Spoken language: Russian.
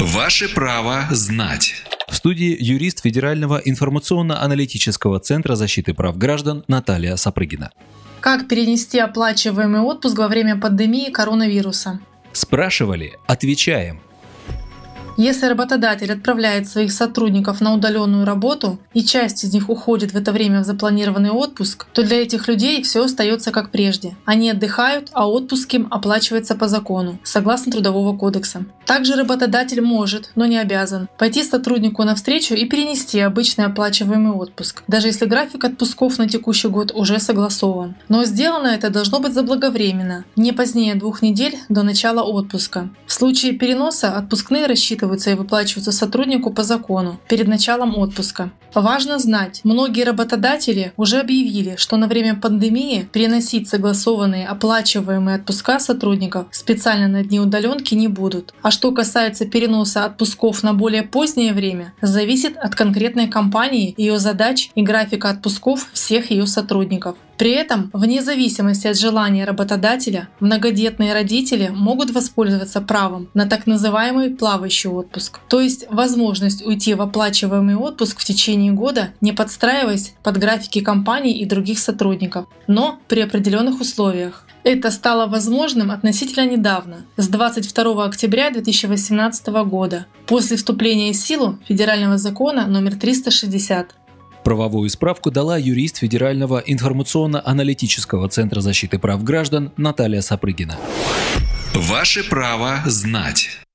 Ваше право знать. В студии юрист Федерального информационно-аналитического центра защиты прав граждан Наталья Сапрыгина. Как перенести оплачиваемый отпуск во время пандемии коронавируса? Спрашивали, отвечаем. Если работодатель отправляет своих сотрудников на удаленную работу, и часть из них уходит в это время в запланированный отпуск, то для этих людей все остается как прежде. Они отдыхают, а отпуск им оплачивается по закону, согласно Трудового кодекса. Также работодатель может, но не обязан, пойти сотруднику навстречу и перенести обычный оплачиваемый отпуск, даже если график отпусков на текущий год уже согласован. Но сделано это должно быть заблаговременно, не позднее двух недель до начала отпуска. В случае переноса отпускные рассчитываются рассчитываются и выплачиваются сотруднику по закону перед началом отпуска. Важно знать, многие работодатели уже объявили, что на время пандемии переносить согласованные оплачиваемые отпуска сотрудников специально на дни удаленки не будут. А что касается переноса отпусков на более позднее время, зависит от конкретной компании, ее задач и графика отпусков всех ее сотрудников. При этом, вне зависимости от желания работодателя, многодетные родители могут воспользоваться правом на так называемый плавающий отпуск, то есть возможность уйти в оплачиваемый отпуск в течение года, не подстраиваясь под графики компаний и других сотрудников, но при определенных условиях. Это стало возможным относительно недавно, с 22 октября 2018 года, после вступления в силу федерального закона номер 360 Правовую справку дала юрист Федерального информационно-аналитического центра защиты прав граждан Наталья Сапрыгина. Ваше право знать.